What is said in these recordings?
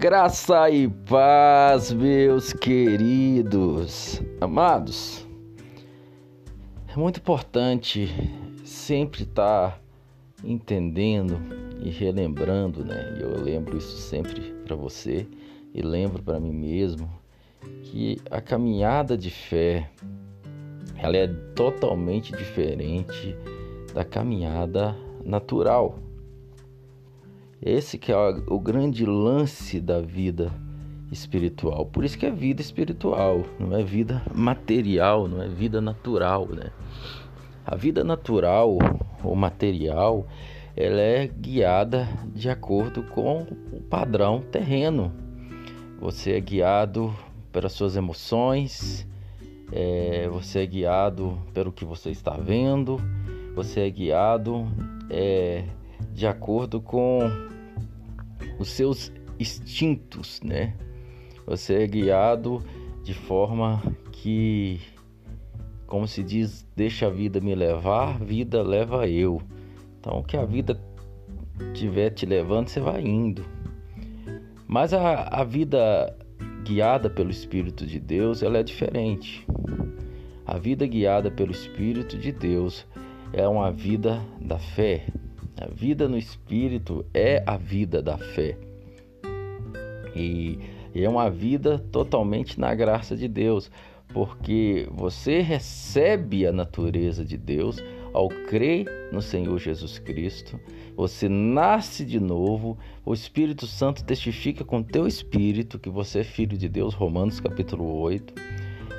Graça e paz, meus queridos, amados. É muito importante sempre estar entendendo e relembrando, né? E eu lembro isso sempre para você e lembro para mim mesmo que a caminhada de fé ela é totalmente diferente da caminhada natural. Esse que é o grande lance da vida espiritual. Por isso que é vida espiritual, não é vida material, não é vida natural, né? A vida natural ou material, ela é guiada de acordo com o padrão terreno. Você é guiado pelas suas emoções, é, você é guiado pelo que você está vendo, você é guiado é, de acordo com os seus instintos, né? Você é guiado de forma que, como se diz, deixa a vida me levar, vida leva eu. Então, que a vida estiver te levando, você vai indo. Mas a, a vida guiada pelo Espírito de Deus, ela é diferente. A vida guiada pelo Espírito de Deus é uma vida da fé, a vida no Espírito é a vida da fé. E é uma vida totalmente na graça de Deus, porque você recebe a natureza de Deus ao crer no Senhor Jesus Cristo. Você nasce de novo, o Espírito Santo testifica com teu espírito que você é filho de Deus, Romanos capítulo 8.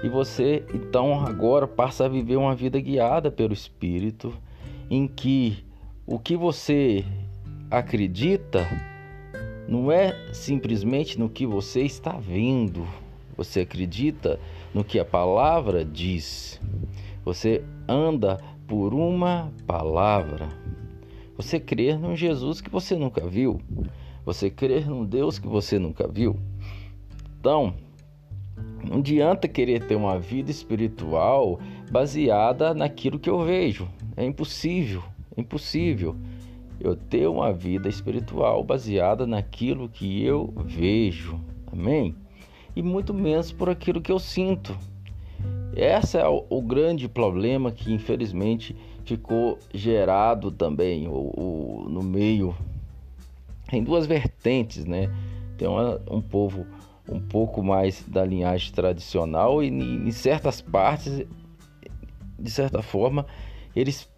E você então agora passa a viver uma vida guiada pelo Espírito, em que o que você acredita não é simplesmente no que você está vendo. Você acredita no que a palavra diz. Você anda por uma palavra. Você crê num Jesus que você nunca viu. Você crê num Deus que você nunca viu. Então, não adianta querer ter uma vida espiritual baseada naquilo que eu vejo. É impossível. Impossível eu ter uma vida espiritual baseada naquilo que eu vejo. Amém? E muito menos por aquilo que eu sinto. Esse é o, grande problema que infelizmente ficou gerado também o, o, no meio em duas vertentes, né? Tem uma, um povo um pouco mais da linhagem tradicional e em certas partes, de certa forma, eles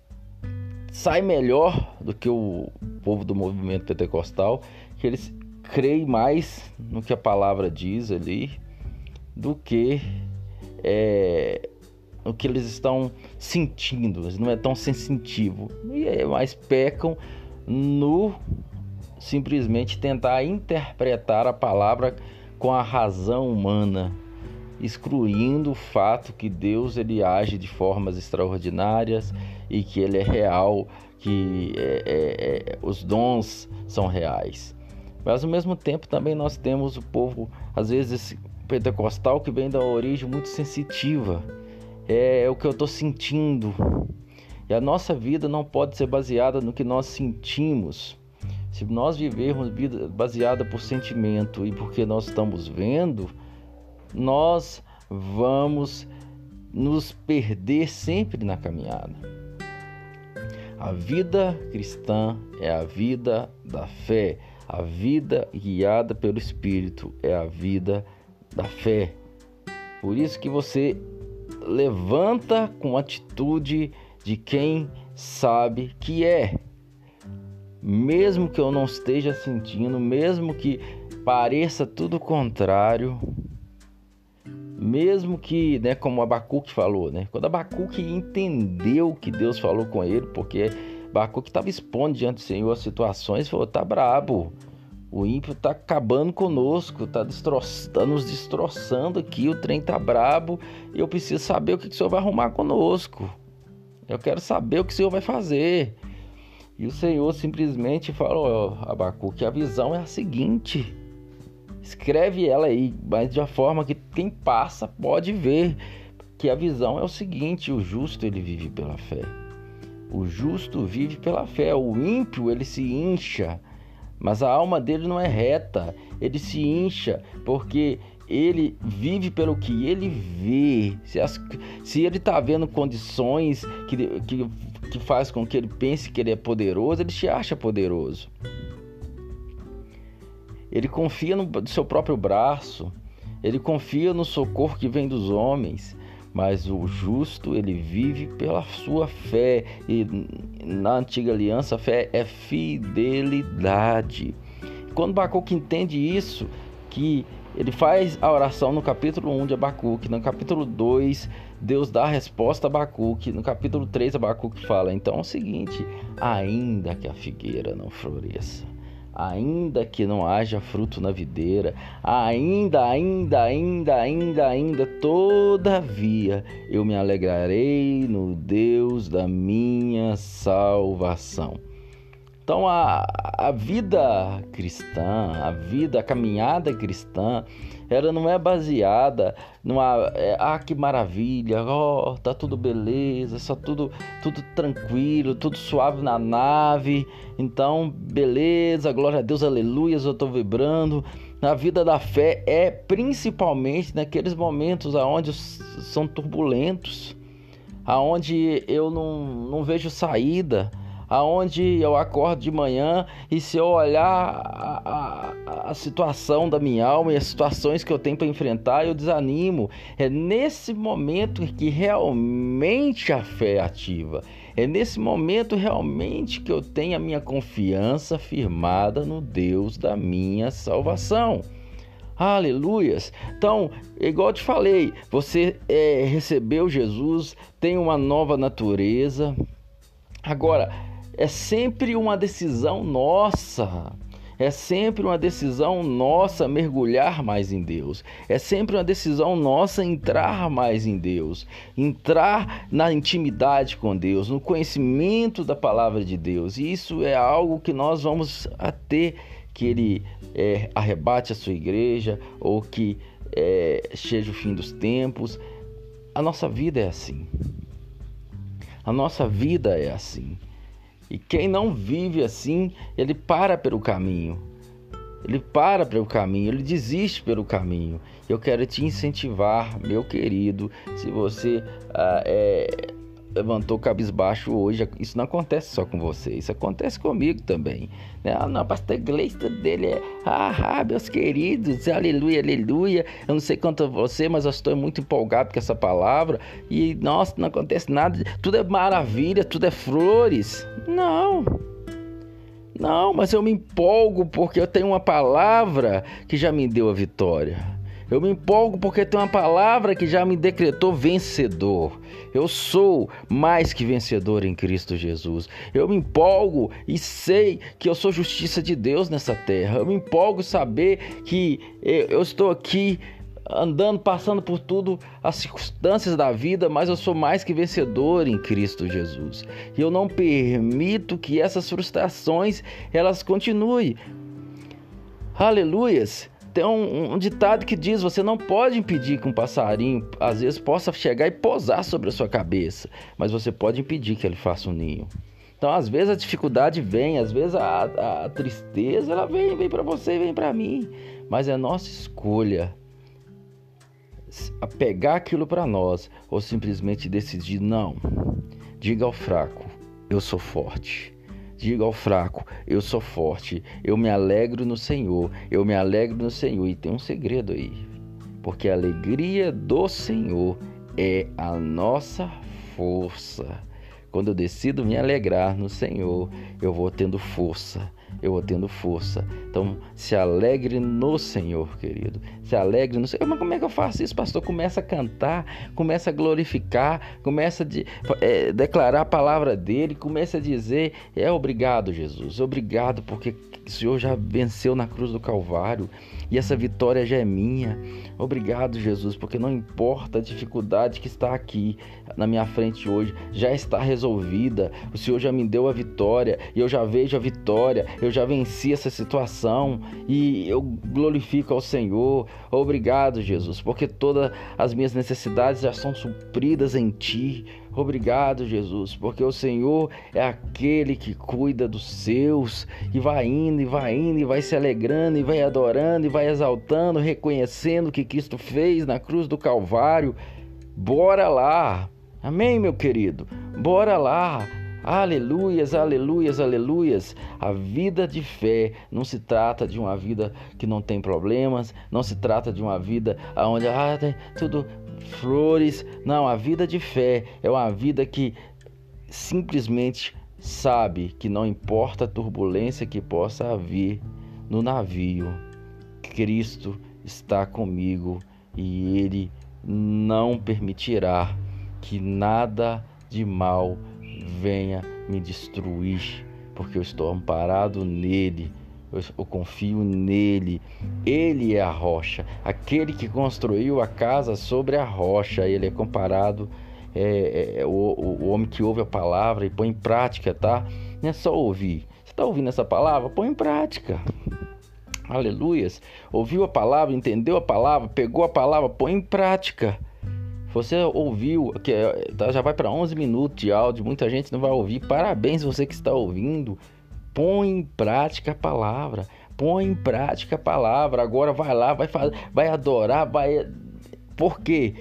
sai melhor do que o povo do movimento pentecostal, que eles creem mais no que a palavra diz ali do que é, no que eles estão sentindo, não é tão sensitivo. E é, mais pecam no simplesmente tentar interpretar a palavra com a razão humana, excluindo o fato que Deus ele age de formas extraordinárias e que ele é real, que é, é, é, os dons são reais. Mas ao mesmo tempo também nós temos o povo, às vezes, pentecostal que vem da origem muito sensitiva. É, é o que eu estou sentindo. E a nossa vida não pode ser baseada no que nós sentimos. Se nós vivermos vida baseada por sentimento e porque nós estamos vendo, nós vamos nos perder sempre na caminhada. A vida cristã é a vida da fé. A vida guiada pelo Espírito é a vida da fé. Por isso que você levanta com atitude de quem sabe que é. Mesmo que eu não esteja sentindo, mesmo que pareça tudo contrário, mesmo que, né, como Abacuque falou, né, quando Abacuque entendeu que Deus falou com ele, porque Abacuque estava expondo diante do Senhor as situações, falou: tá brabo, o ímpio tá acabando conosco, tá, tá nos destroçando aqui, o trem tá brabo, e eu preciso saber o que, que o Senhor vai arrumar conosco. Eu quero saber o que o Senhor vai fazer. E o Senhor simplesmente falou: Abacuque, a visão é a seguinte Escreve ela aí, mas de uma forma que quem passa pode ver que a visão é o seguinte: o justo ele vive pela fé. O justo vive pela fé. O ímpio ele se incha mas a alma dele não é reta. Ele se incha porque ele vive pelo que ele vê. Se, as, se ele está vendo condições que, que, que faz com que ele pense que ele é poderoso, ele se acha poderoso. Ele confia no seu próprio braço, ele confia no socorro que vem dos homens, mas o justo ele vive pela sua fé. E na antiga aliança fé é fidelidade. Quando Bacuque entende isso, que ele faz a oração no capítulo 1 de Abacuque, no capítulo 2 Deus dá a resposta a Abacuque, no capítulo 3 Abacuque fala, então é o seguinte, ainda que a figueira não floresça, ainda que não haja fruto na videira, ainda, ainda, ainda, ainda, ainda, todavia eu me alegrarei no Deus da minha salvação. Então a, a vida cristã, a vida, a caminhada cristã, ela não é baseada numa é, ah que maravilha, oh, tá tudo beleza, só tudo tudo tranquilo, tudo suave na nave. Então, beleza, glória a Deus, aleluia, eu tô vibrando. A vida da fé é principalmente naqueles momentos aonde são turbulentos, aonde eu não, não vejo saída, aonde eu acordo de manhã e se eu olhar a, a, a situação da minha alma e as situações que eu tenho para enfrentar, eu desanimo. É nesse momento que realmente a fé é ativa. É nesse momento realmente que eu tenho a minha confiança firmada no Deus da minha salvação. Aleluias! Então, igual eu te falei, você é, recebeu Jesus, tem uma nova natureza. Agora, é sempre uma decisão nossa. É sempre uma decisão nossa mergulhar mais em Deus. É sempre uma decisão nossa entrar mais em Deus. Entrar na intimidade com Deus, no conhecimento da palavra de Deus. E isso é algo que nós vamos a ter que Ele é, arrebate a sua igreja ou que é, seja o fim dos tempos. A nossa vida é assim. A nossa vida é assim. E quem não vive assim, ele para pelo caminho. Ele para pelo caminho, ele desiste pelo caminho. Eu quero te incentivar, meu querido, se você ah, é, levantou cabisbaixo hoje. Isso não acontece só com você, isso acontece comigo também. Né? Ah, não, pastor dele é, ah, ah, meus queridos, aleluia, aleluia. Eu não sei quanto a você, mas eu estou muito empolgado com essa palavra. E, nossa, não acontece nada, tudo é maravilha, tudo é flores. Não. Não, mas eu me empolgo porque eu tenho uma palavra que já me deu a vitória. Eu me empolgo porque tem uma palavra que já me decretou vencedor. Eu sou mais que vencedor em Cristo Jesus. Eu me empolgo e sei que eu sou justiça de Deus nessa terra. Eu me empolgo saber que eu estou aqui andando, passando por tudo as circunstâncias da vida, mas eu sou mais que vencedor em Cristo Jesus. E eu não permito que essas frustrações elas continuem. Aleluias. Tem um, um, ditado que diz: você não pode impedir que um passarinho, às vezes, possa chegar e posar sobre a sua cabeça, mas você pode impedir que ele faça um ninho. Então, às vezes a dificuldade vem, às vezes a, a tristeza ela vem, vem para você, vem para mim, mas é nossa escolha pegar aquilo para nós ou simplesmente decidir não. Diga ao fraco: eu sou forte. Diga ao fraco: Eu sou forte, eu me alegro no Senhor, eu me alegro no Senhor. E tem um segredo aí, porque a alegria do Senhor é a nossa força. Quando eu decido me alegrar no Senhor, eu vou tendo força eu vou tendo força. Então, se alegre no Senhor, querido. Se alegre no Senhor. Mas como é que eu faço isso, pastor? Começa a cantar, começa a glorificar, começa a de, é, declarar a palavra dele, começa a dizer: É obrigado, Jesus. Obrigado, porque o Senhor já venceu na cruz do Calvário e essa vitória já é minha. Obrigado, Jesus, porque não importa a dificuldade que está aqui na minha frente hoje, já está resolvida. O Senhor já me deu a vitória e eu já vejo a vitória eu já venci essa situação e eu glorifico ao Senhor. Obrigado, Jesus, porque todas as minhas necessidades já são supridas em Ti. Obrigado, Jesus, porque o Senhor é aquele que cuida dos seus e vai indo e vai indo e vai se alegrando e vai adorando e vai exaltando, reconhecendo o que Cristo fez na cruz do Calvário. Bora lá. Amém, meu querido. Bora lá. Aleluias, aleluias, aleluias. A vida de fé não se trata de uma vida que não tem problemas, não se trata de uma vida onde ah, tem tudo flores. Não, a vida de fé é uma vida que simplesmente sabe que não importa a turbulência que possa haver no navio, Cristo está comigo e Ele não permitirá que nada de mal venha me destruir, porque eu estou amparado nele, eu, eu confio nele. Ele é a rocha, aquele que construiu a casa sobre a rocha. Ele é comparado é, é, é o, o, homem que ouve a palavra e põe em prática, tá? Não é só ouvir. Você está ouvindo essa palavra? Põe em prática. Aleluias. Ouviu a palavra, entendeu a palavra, pegou a palavra, põe em prática. Você ouviu, que é, tá, já vai para 11 minutos de áudio, muita gente não vai ouvir. Parabéns você que está ouvindo. Põe em prática a palavra. Põe em prática a palavra. Agora vai lá, vai fazer, vai adorar, vai Por quê?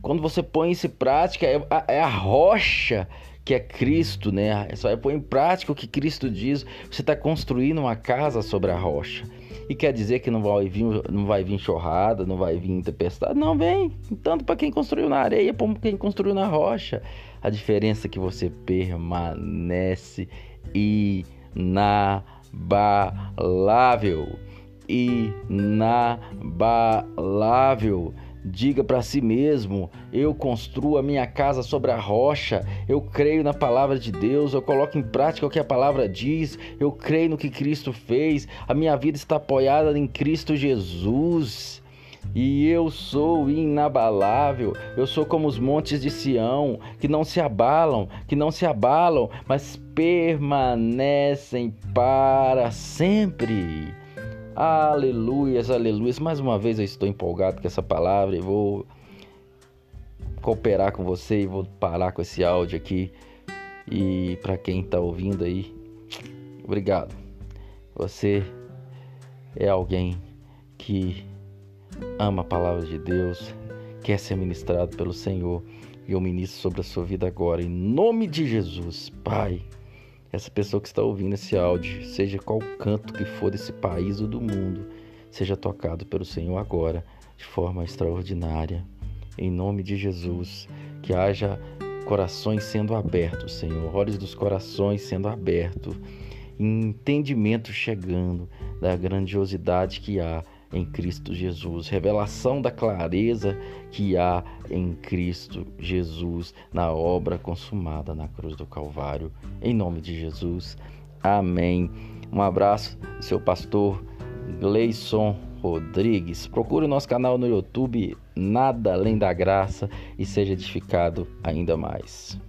Quando você põe isso em prática, é a, é a rocha que é Cristo, né? Só é pôr em prática o que Cristo diz. Você está construindo uma casa sobre a rocha. E quer dizer que não vai vir, não vai vir não vai vir tempestade? Não vem. Tanto para quem construiu na areia, como quem construiu na rocha. A diferença é que você permanece inabalável. Inabalável. Diga para si mesmo: eu construo a minha casa sobre a rocha, eu creio na palavra de Deus, eu coloco em prática o que a palavra diz, eu creio no que Cristo fez, a minha vida está apoiada em Cristo Jesus. E eu sou inabalável, eu sou como os montes de Sião, que não se abalam, que não se abalam, mas permanecem para sempre. Aleluias, aleluias. Mais uma vez eu estou empolgado com essa palavra e vou cooperar com você e vou parar com esse áudio aqui. E para quem está ouvindo aí, obrigado. Você é alguém que ama a palavra de Deus, quer ser ministrado pelo Senhor. E eu ministro sobre a sua vida agora, em nome de Jesus, Pai essa pessoa que está ouvindo esse áudio, seja qual canto que for desse país ou do mundo, seja tocado pelo Senhor agora de forma extraordinária. Em nome de Jesus, que haja corações sendo abertos, Senhor, olhos dos corações sendo abertos, entendimento chegando da grandiosidade que há em Cristo Jesus, revelação da clareza que há em Cristo Jesus na obra consumada na cruz do Calvário. Em nome de Jesus. Amém. Um abraço, seu pastor Gleison Rodrigues. Procure o nosso canal no YouTube Nada Além da Graça e seja edificado ainda mais.